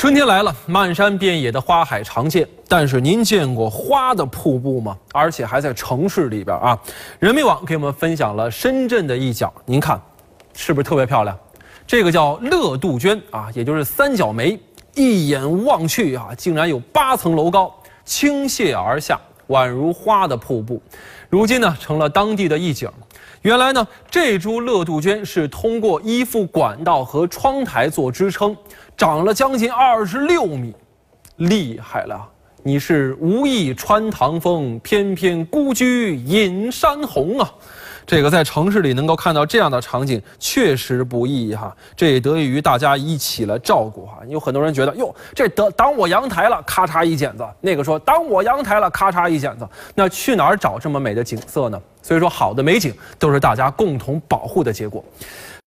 春天来了，漫山遍野的花海常见，但是您见过花的瀑布吗？而且还在城市里边啊！人民网给我们分享了深圳的一角，您看，是不是特别漂亮？这个叫乐杜鹃啊，也就是三角梅，一眼望去啊，竟然有八层楼高，倾泻而下，宛如花的瀑布。如今呢，成了当地的一景。原来呢，这株乐杜鹃是通过依附管道和窗台做支撑，长了将近二十六米，厉害了！你是无意穿堂风，偏偏孤居隐山红啊！这个在城市里能够看到这样的场景，确实不易哈。这也得益于大家一起来照顾哈。有很多人觉得哟，这得挡我阳台了，咔嚓一剪子；那个说挡我阳台了，咔嚓一剪子。那去哪儿找这么美的景色呢？所以说，好的美景都是大家共同保护的结果。